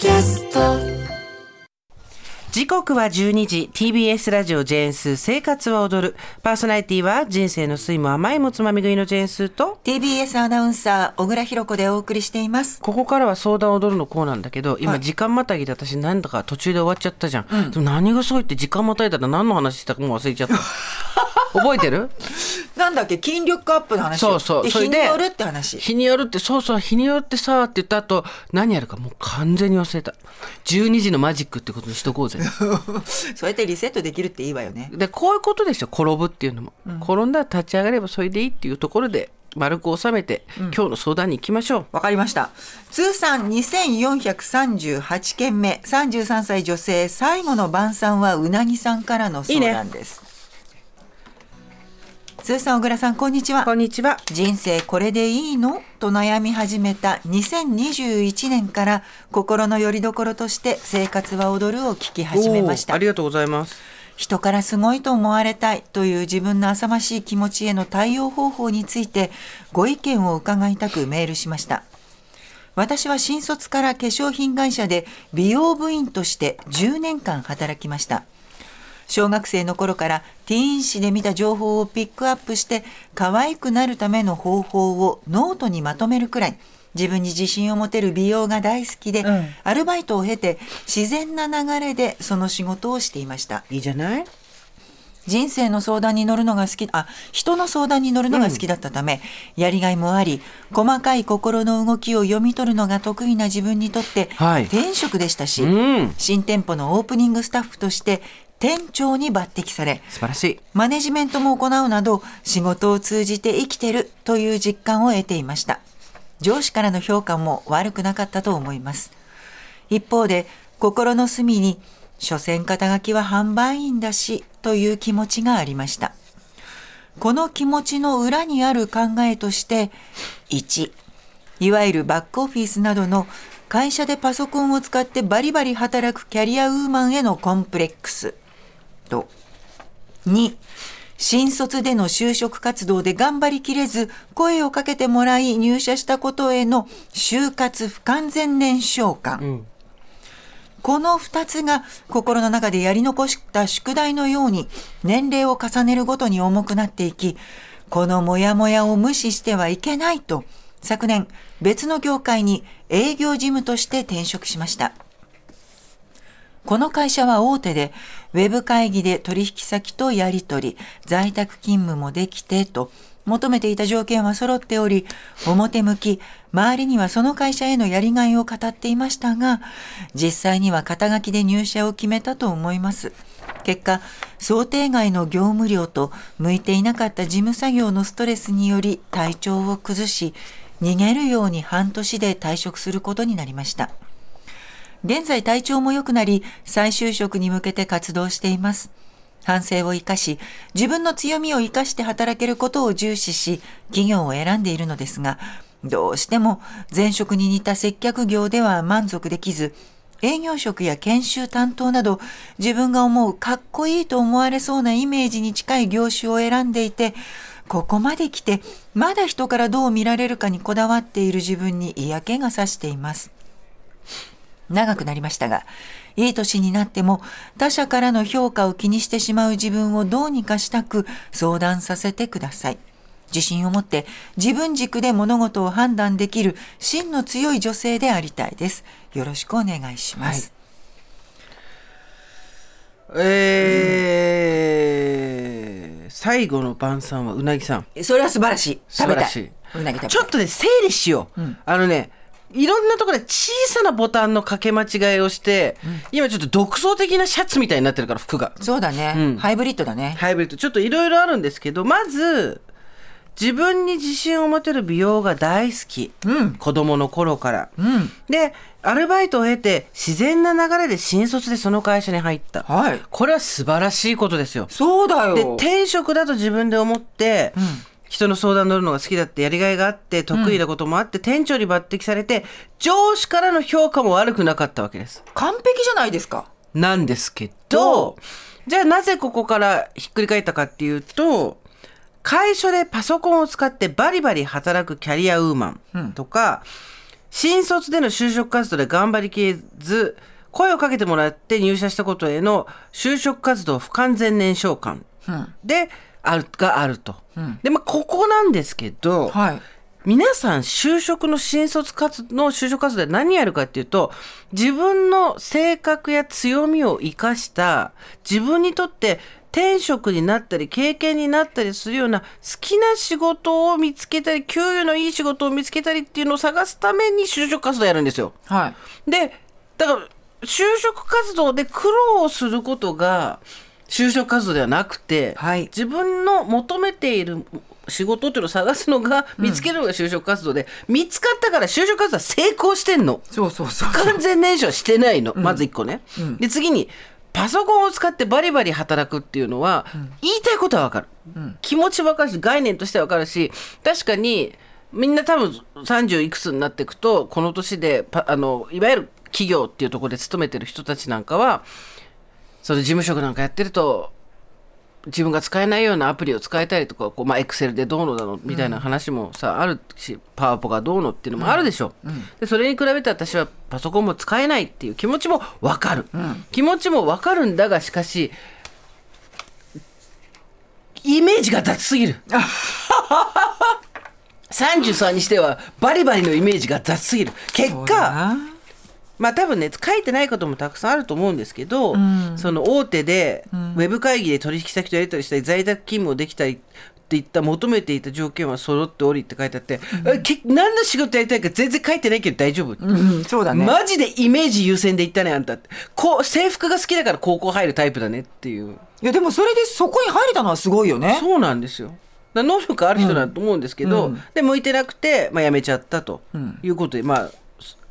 キャスト時刻は12時 TBS ラジオジェーンス生活は踊る。パーソナリティは人生の酸いも甘いもつまみ食いのジェーンスと TBS アナウンサー小倉弘子でお送りしています。ここからは相談踊るのコーナーなんだけど今はい。時間またぎで私なんだか途中で終わっちゃったじゃん、でも何がすごいって時間またいだら何の話したかもう忘れちゃった。覚えてる？なんだっけ？筋力アップの話。そうそう。でそれで日によるって話。日によるってそうそう。日によってさって言った後何やるかもう完全に忘れた。12時のマジックってことにしとこうぜ そうやってリセットできるっていいわよね。でこういうことですよ。転ぶっていうのも、転んだら立ち上がればそれでいいっていうところで丸く収めて、今日の相談に行きましょう。わかりました。通算2438件目。33歳女性最後の晩餐はうなぎさんからの相談です通算小倉さんこんにちは。こんにちは。人生これでいいの？と悩み始めた2021年から心の拠り所として生活は踊るを聞き始めました。ありがとうございます。人からすごいと思われたいという自分の浅ましい気持ちへの対応方法についてご意見を伺いたくメールしました。私は新卒から化粧品会社で美容部員として10年間働きました小学生の頃からティーン誌で見た情報をピックアップして可愛くなるための方法をノートにまとめるくらい自分に自信を持てる美容が大好きで、うん。アルバイトを経て自然な流れでその仕事をしていました。いいじゃない？人生の相談に乗るのが好きあ人の相談に乗るのが好きだったため、やりがいもあり細かい心の動きを読み取るのが得意な自分にとって、はい。天職でしたし、うん。新店舗のオープニングスタッフとして店長に抜擢され素晴らしい。マネジメントも行うなど仕事を通じて生きてるという実感を得ていました。上司からの評価も悪くなかったと思います。一方で心の隅に所詮肩書きは販売員だしという気持ちがありました。この気持ちの裏にある考えとして1いわゆるバックオフィスなどの会社でパソコンを使ってバリバリ働くキャリアウーマンへのコンプレックスと。2新卒での就職活動で頑張りきれず声をかけてもらい入社したことへの就活不完全燃焼感、ん。この2つが心の中でやり残した宿題のように年齢を重ねるごとに重くなっていきこのモヤモヤを無視してはいけないと昨年別の業界に営業事務として転職しました。この会社は大手で、ウェブ会議で取引先とやり取り、在宅勤務もできてと、求めていた条件は揃っており、表向き、周りにはその会社へのやりがいを語っていましたが、実際には肩書きで入社を決めたと思います。結果、想定外の業務量と向いていなかった事務作業のストレスにより体調を崩し、逃げるように半年で退職することになりました。現在体調も良くなり、再就職に向けて活動しています。反省を生かし、自分の強みを生かして働けることを重視し、企業を選んでいるのですが、どうしても前職に似た接客業では満足できず、営業職や研修担当など、自分が思うかっこいいと思われそうなイメージに近い業種を選んでいて、ここまで来て、まだ人からどう見られるかにこだわっている自分に嫌気がさしています。長くなりましたが、いい年になっても他者からの評価を気にしてしまう自分をどうにかしたく相談させてください。自信を持って自分軸で物事を判断できる芯の強い女性でありたいです。よろしくお願いします。えー、最後の晩餐はうなぎさんそれは素晴らしい。食べたい。素晴らしうなぎ食べちょっとね整理しよう、あのねいろんなところで小さなボタンの掛け間違いをして、今ちょっと独創的なシャツみたいになってるから服が。そうだね、うん。ハイブリッドだね。ハイブリッド。ちょっといろいろあるんですけどまず自分に自信を持てる美容が大好き、うん。子供の頃から、うん。でアルバイトを経て自然な流れで新卒でその会社に入った、はい。これは素晴らしいことですよ。そうだよ。で転職だと自分で思って、人の相談乗るのが好きだってやりがいがあって得意なこともあって、店長に抜擢されて上司からの評価も悪くなかったわけです。完璧じゃないですか。なんですけどどじゃあなぜここからひっくり返ったかっていうと会社でパソコンを使ってバリバリ働くキャリアウーマンとか、新卒での就職活動で頑張りきれず声をかけてもらって入社したことへの就職活動不完全燃焼感であるがあると。でまあここなんですけど、はい。皆さん就職の新卒活の就職活動で何やるかっていうと自分の性格や強みを生かした自分にとって転職になったり経験になったりするような好きな仕事を見つけたり給与のいい仕事を見つけたりっていうのを探すために就職活動やるんですよ。はい。でだから就職活動で苦労することが就職活動ではなくて、はい。自分の求めている仕事っていうのを探すのが見つけるのが就職活動で、見つかったから就職活動は成功してんの。そうそうそう。完全燃焼してないの、まず1個ね、で次にパソコンを使ってバリバリ働くっていうのは、言いたいことは分かる、気持ち分かるし概念としては分かるし確かにみんな多分30いくつになっていくとこの年でパあのいわゆる企業っていうところで勤めてる人たちなんかはそれ事務職なんかやってると自分が使えないようなアプリを使えたりとかこうまあエクセルでどうのだのみたいな話もさ、あるしパワポがどうのっていうのもあるでしょ、でそれに比べて私はパソコンも使えないっていう気持ちも分かる、気持ちも分かるんだがしかしイメージが雑すぎる。33にしてはバリバリのイメージが雑すぎる。結果なまあ多分ね書いてないこともたくさんあると思うんですけど、その大手でウェブ会議で取引先とやり取りしたり在宅勤務をできたりっていった求めていた条件は揃っておりって書いてあって、えけ何の仕事やりたいか全然書いてないけど大丈夫、うん、そうだね。マジでイメージ優先で言ったねあんたって。こう制服が好きだから高校入るタイプだねっていう。いや、でもそれでそこに入れたのはすごいよね。そうなんですよ。能力ある人だと思うんですけど、うん。で向いてなくて、まあ、辞めちゃったとん。いうことで、まあ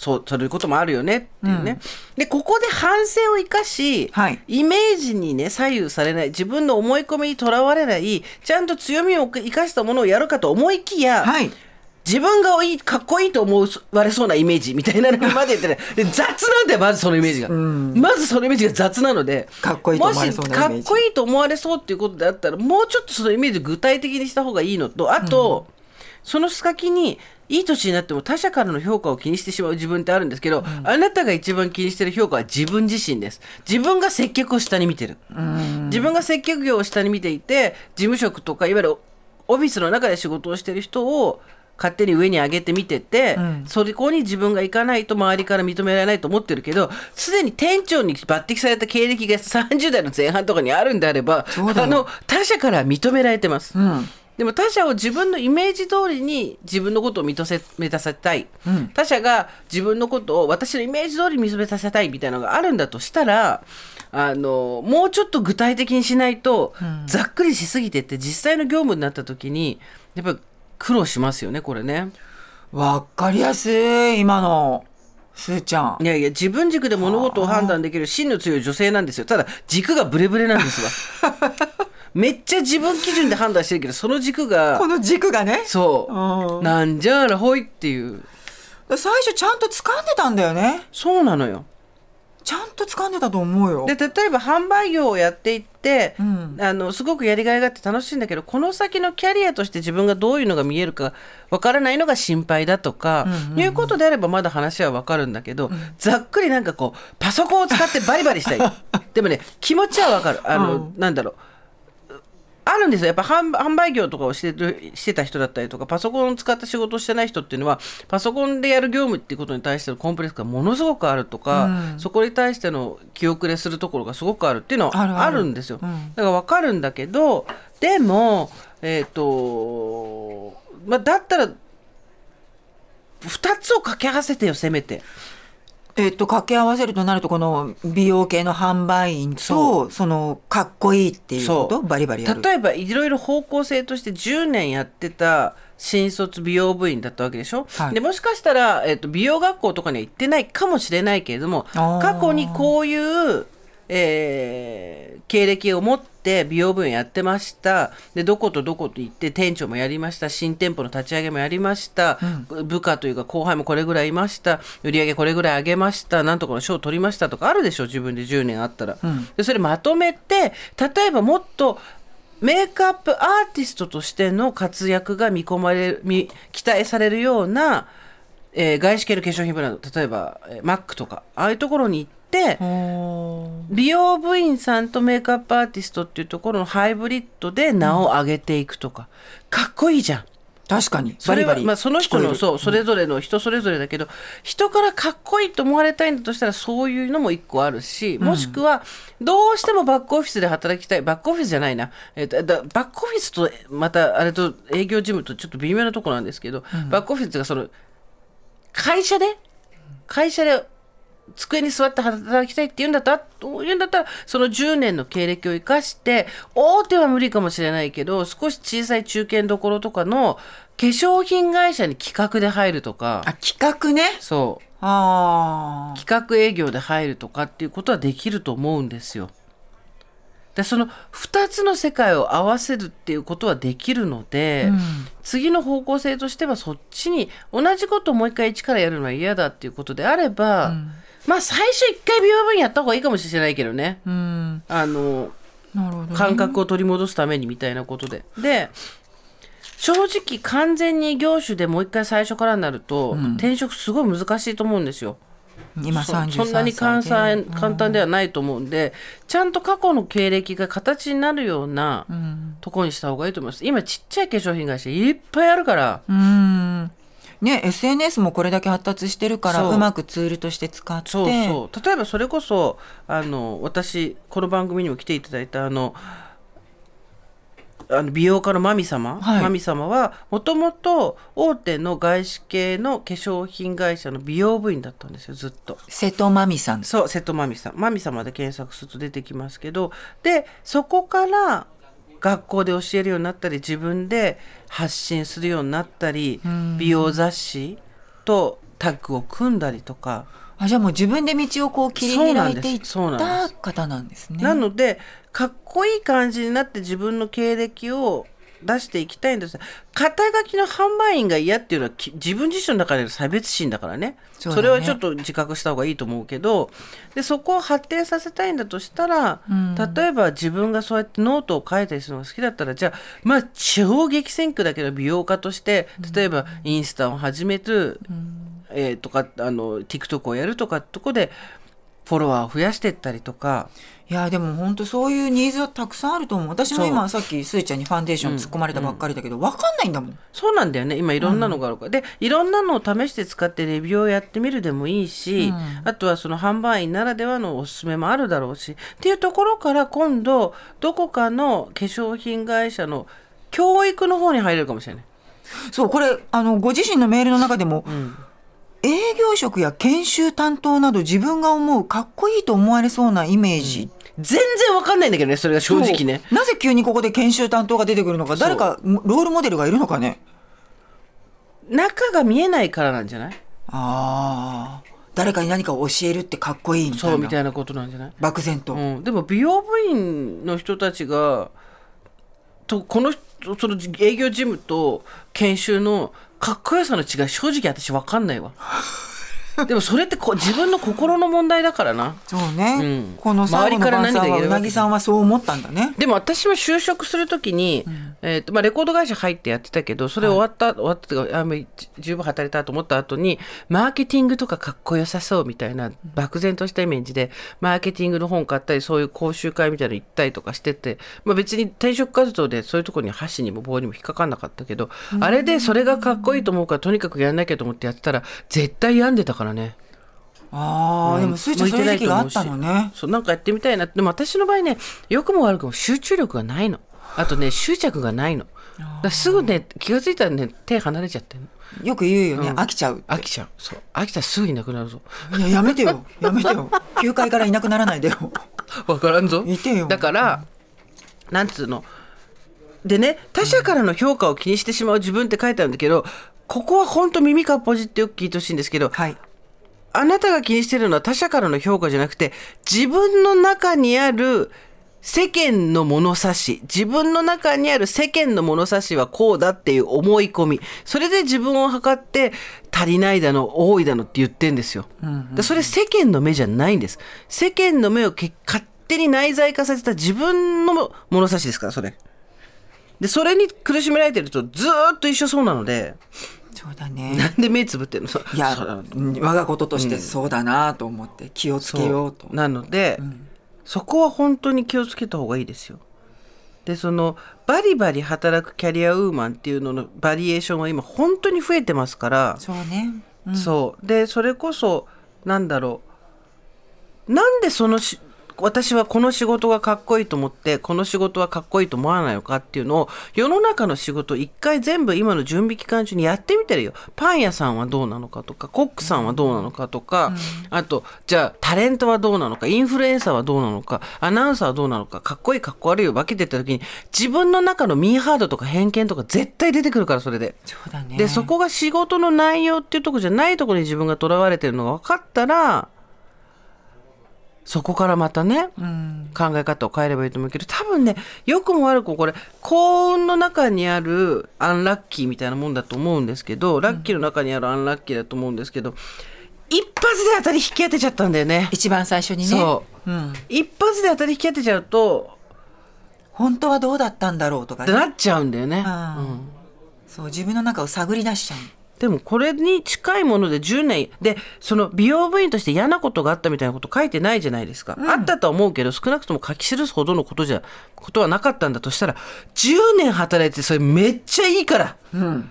そそういうこともあるよねっていうね、でここで反省を生かし、はい。イメージにね左右されない自分の思い込みにとらわれないちゃんと強みを生かしたものをやるかと思いきや、はい。自分がいいかっこいいと思われそうなイメージみたいなのま で言ってねで雑なんだよまずそのイメージが、まずそのイメージが雑なので。かっこいいと思われそうもしかっこいいと思われそうっていうことであったらもうちょっとそのイメージを具体的にした方がいいのとあと、その先にいい年になっても他者からの評価を気にしてしまう自分ってあるんですけど、あなたが一番気にしてる評価は自分自身です。自分が接客を下に見てる、自分が接客業を下に見ていて事務職とかいわゆるオフィスの中で仕事をしてる人を勝手に上に上げて見てて、そこに自分が行かないと周りから認められないと思ってるけどすでに店長に抜擢された経歴が30代の前半とかにあるんであればあの他者から認められてます。うん。でも他者を自分のイメージ通りに自分のことを認せめたせたい、他者が自分のことを私のイメージ通りに認めさせたいみたいなのがあるんだとしたらあのもうちょっと具体的にしないと、ざっくりしすぎてって実際の業務になった時にやっぱり苦労しますよねこれね。わかりやすい、今の、すーちゃん。い。やいや自分軸で物事を判断できる芯の強い女性なんですよ。ただ軸がブレブレなんですわ めっちゃ自分基準で判断してるけどその軸がこの軸がね。そう。うん。なんじゃらほいっていう。最初ちゃんと掴んでたんだよね。そうなのよ。ちゃんと掴んでたと思うよ。で例えば販売業をやっていって、ん。あのすごくやりがいがあって楽しいんだけどこの先のキャリアとして自分がどういうのが見えるかわからないのが心配だとか、いうことであればまだ話はわかるんだけど、ざっくりなんかこうパソコンを使ってバリバリしたい。でもね気持ちはわかる。あの、なんだろうあるんですよやっぱ販販売業とかをしてるしてた人だったりとかパソコンを使った仕事をしてない人っていうのはパソコンでやる業務っていうことに対してのコンプレックスがものすごくあるとか、そこに対しての気遅れするところがすごくあるっていうのはあるあるあるんですよ。うんだから分かるんだけどでもえっ、とまあだったら2つを掛け合わせてよせめて。えっと、掛け合わせるとなると、この美容系の販売員と、その、かっこいいっていうこと？バリバリやる。例えばいろいろ方向性として10年やってた新卒美容部員だったわけでしょ、はい。でもしかしたら、えっと美容学校とかには行ってないかもしれないけれども過去にこういう、えー経歴を持って美容部員やってました。でどことどこと行って店長もやりました。新店舗の立ち上げもやりました、部下というか後輩もこれぐらいいました。売上これぐらい上げました。なんとかの賞取りましたとかあるでしょ自分で10年あったら、でそれまとめて例えばもっとメイクアップアーティストとしての活躍が見込まれる見期待されるようなえー外資系の化粧品ブランド例えば、えーマックとかああいうところに行って美容部員さんとメイクアップアーティストっていうところのハイブリッドで名を上げていくとか、かっこいいじゃん。確かに。それはバリバリ。まあ、その人のそうそれぞれの人それぞれだけど、人からかっこいいと思われたいんだとしたらそういうのも一個あるしもしくはどうしてもバックオフィスで働きたい。バックオフィスじゃないな、えっとだバックオフィスとまたあれと営業事務とちょっと微妙なところなんですけど、バックオフィスっていうかその会社で？会社で机に座って働きたいって言うんだったら言うんだったらその10年の経歴を生かして大手は無理かもしれないけど少し小さい中堅どころとかの化粧品会社に企画で入るとか。あ企画ね。そう。ああ企画営業で入るとかっていうことはできると思うんですよ。でその2つの世界を合わせるっていうことはできるので、次の方向性としてはそっちに同じことをもう一回一からやるのは嫌だっていうことであれば、まあ最初一回美容部員やった方がいいかもしれないけどね、うん。あのなるほど、ね、感覚を取り戻すためにみたいなことで。で正直完全に業種でもう一回最初からになると、転職すごい難しいと思うんですよ。今そ33そんなに簡単簡単ではないと思うんで、ちゃんと過去の経歴が形になるようなところにした方がいいと思います。今ちっちゃい化粧品会社いっぱいあるから、うんね SNS もこれだけ発達してるからそう。うまくツールとして使って。そうそう。例えばそれこそあの私この番組にも来ていただいたあのあの美容家のマミ様、はい。マミ様はもともと大手の外資系の化粧品会社の美容部員だったんですよずっと。瀬戸真美さん。そう瀬戸まみさん。まみ様で検索すると出てきますけどでそこから学校で教えるようになったり自分で発信するようになったり美容雑誌とタッグを組んだりとか、あじゃあもう自分で道をこう切り開いていった方なんですね。なのでかっこいい感じになって自分の経歴を出していきたいんです。肩書きの販売員が嫌っていうのはき自分自身の中での差別心だからね。ね。それはちょっと自覚した方がいいと思うけど。でそこを発展させたいんだとしたら、例えば自分がそうやってノートを書いたりするのが好きだったらじゃあまあ超激戦区だけど美容家として例えばインスタを始める、えーとかあの TikTok をやるとかってとこでフォロワーを増やしていったりとか。いやでも本当そういうニーズはたくさんあると思う。私も今さっきすーちゃんにファンデーション突っ込まれたばっかりだけど、わかんないんだもん。そうなんだよね。今いろんなのがあるから、でいろんなのを試して使ってレビューをやってみるでもいいし、あとはその販売員ならではのおすすめもあるだろうし。っていうところから今度どこかの化粧品会社の教育の方に入れるかもしれない。そうこれあのご自身のメールの中でも、ん。営業職や研修担当など自分が思うかっこいいと思われそうなイメージ、全然わかんないんだけどねそれが正直ね。なぜ急にここで研修担当が出てくるのか誰かロールモデルがいるのかね。中が見えないからなんじゃない？ああ誰かに何かを教えるってかっこいいみたいな。そうみたいなことなんじゃない？漠然と、うん、でも美容部員の人たちがとこの人その営業事務と研修のかっこよさの違い正直私分かんないわ でもそれってこ自分の心の問題だからな。そうね、うん。この最後の晩餐周りから何が言えるわけはうなぎさんはそう思ったんだね。でも私も就職するときに、えーとまあ、レコード会社入ってやってたけどそれ終わった、終わったってあもうじ十分働いたと思った後にマーケティングとかかっこよさそうみたいな漠然としたイメージでマーケティングの本買ったりそういう講習会みたいなの行ったりとかしてて、まあ、別に転職活動でそういうところに箸にも棒にも引っかかんなかったけど、あれでそれがかっこいいと思うからとにかくやんなきゃと思ってやってたら絶対病んでたからね。ああ、でもスーちゃんそういう時期があったのね。そうなんかやってみたいな。でも私の場合ね良くも悪くも集中力がないの。あとね執着がないの。だからすぐね気が付いたらね手離れちゃってんの。よく言うよね、飽きちゃう飽きちゃう。そう。飽きたらすぐいなくなるぞ。いややめてよ。やめてよ。9階からいなくならないでよ。わからんぞ。いてよ。だからなんつうの。でね他者からの評価を気にしてしまう自分って書いてあるんだけどここは本当耳かっぽじってよく聞いてほしいんですけどはいあなたが気にしてるのは他者からの評価じゃなくて、自分の中にある世間の物差し、自分の中にある世間の物差しはこうだっていう思い込み、それで自分を測って足りないだの、多いだのって言ってんですよ。でそれ世間の目じゃないんです。世間の目をけ勝手に内在化させた自分の物差しですから、それ。で、それに苦しめられてるとずーっと一緒そうなので、そうだね。なんで目つぶってんの？いや我がこととしてそうだなと思って気をつけようと。そう。なので、そこは本当に気をつけた方がいいですよ。でそのバリバリ働くキャリアウーマンっていうののバリエーションは今本当に増えてますから、そうね、うん。そう。でそれこそなんだろう。なんでそのし私はこの仕事がかっこいいと思ってこの仕事はかっこいいと思わないのかっていうのを世の中の仕事を一回全部今の準備期間中にやってみてるよ。パン屋さんはどうなのかとかコックさんはどうなのかとか、あとじゃあタレントはどうなのかインフルエンサーはどうなのかアナウンサーはどうなのかかっこいいかっこ悪いを分けてった時に自分の中のミーハードとか偏見とか絶対出てくるからそれで。そうだね。でそこが仕事の内容っていうとこじゃないところに自分がとらわれてるのが分かったらそこからまたね、うん。考え方を変えればいいと思うけど多分ね良くも悪くもこれ幸運の中にあるアンラッキーみたいなもんだと思うんですけどラッキーの中にあるアンラッキーだと思うんですけど、一発で当たり引き当てちゃったんだよね。一番最初にね。そう。うん、一発で当たり引き当てちゃうと本当はどうだったんだろうとかね。ってなっちゃうんだよね。うん。うん。そう自分の中を探り出しちゃうでもこれに近いもので10年でその美容部員として嫌なことがあったみたいなこと書いてないじゃないですか、あったとは思うけど少なくとも書き記すほどのことじゃことはなかったんだとしたら10年働いてそれめっちゃいいから、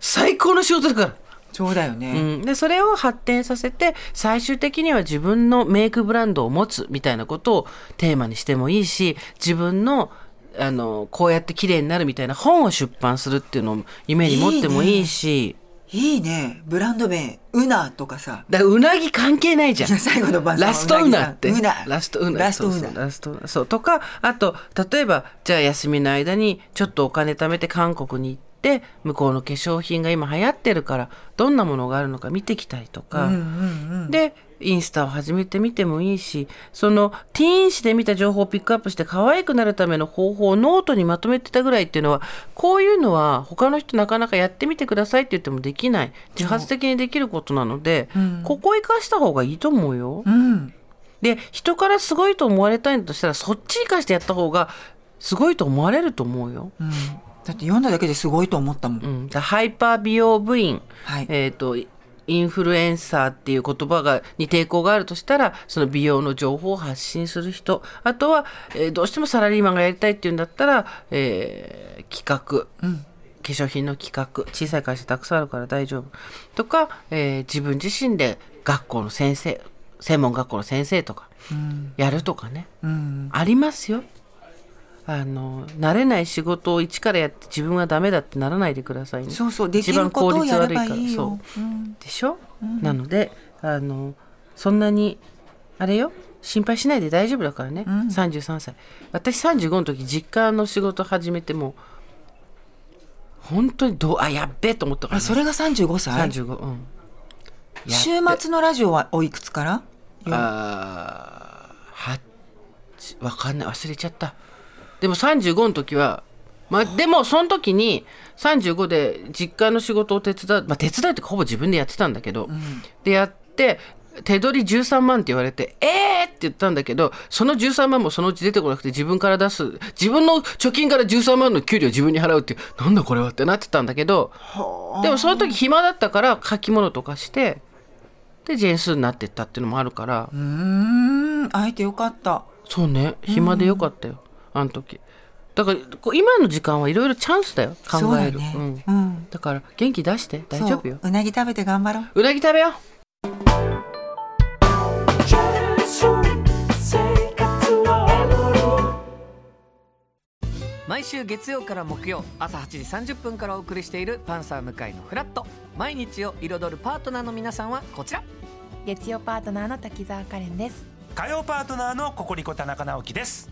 最高の仕事だから。そうだよね、うん、でそれを発展させて最終的には自分のメイクブランドを持つみたいなことをテーマにしてもいいし自分のあのこうやって綺麗になるみたいな本を出版するっていうのを夢に持ってもいいし。いいねブランド名ウナとかさ。だうなぎ関係ないじゃん。最後のラストウナって。うなラストウナ。ラストウナ。そうそうラストウナ。そうとかあと例えばじゃあ休みの間にちょっとお金貯めて韓国に行って向こうの化粧品が今流行ってるからどんなものがあるのか見てきたりとか、でインスタを始めてみてもいいしそのティーン誌で見た情報をピックアップして可愛くなるための方法をノートにまとめてたぐらいっていうのはこういうのは他の人なかなかやってみてくださいって言ってもできない。自発的にできることなので、ここ生かした方がいいと思うよ。うん。で人からすごいと思われたいんだとしたらそっち生かしてやった方がすごいと思われると思うよ。うん。だって読んだだけですごいと思ったもん、うん、だハイパー美容部員、はい。えー、とインフルエンサーっていう言葉がに抵抗があるとしたらその美容の情報を発信する人。あとは、えーどうしてもサラリーマンがやりたいっていうんだったら、えー企画、化粧品の企画。小さい会社たくさんあるから大丈夫。とか、えー自分自身で学校の先生専門学校の先生とかやるとかね、うんありますよ。あの慣れない仕事を一からやって自分はダメだってならないでくださいね。そうそうできることをやればいいよ。そう。うん。でしょ、なのであのそんなにあれよ？心配しないで大丈夫だからね、33歳。私35の時実家の仕事始めても本当にどうあやっべえと思ったから、ね、あそれが35歳？35うん。や週末のラジオはおいくつから？あーはわかんない。忘れちゃったでも35の時はまあでもその時に35で実家の仕事を手伝うまあ手伝いってほぼ自分でやってたんだけど、でやって手取り13万って言われて、えーって言ったんだけど、その13万もそのうち出てこなくて自分から出す、自分の貯金から13万の給料を自分に払うっていう、なんだこれはってなってたんだけど、でもその時暇だったから書き物とかして、で、ジェーンスーになってったっていうのもあるから、うーん。会えてよかった。そうね。暇でよかったよ、あの時。だからこう今の時間はいろいろチャンスだよ考える。そうだね。うん。うん。だから元気出して大丈夫よ。う。なぎ食べて頑張ろう。うなぎ食べよう。毎週月曜から木曜朝8時30分からお送りしている「パンサー向井のフラット」毎日を彩るパートナーの皆さんはこちら。月曜パートナーの滝沢カレンです。火曜パートナーのココリコ田中直樹です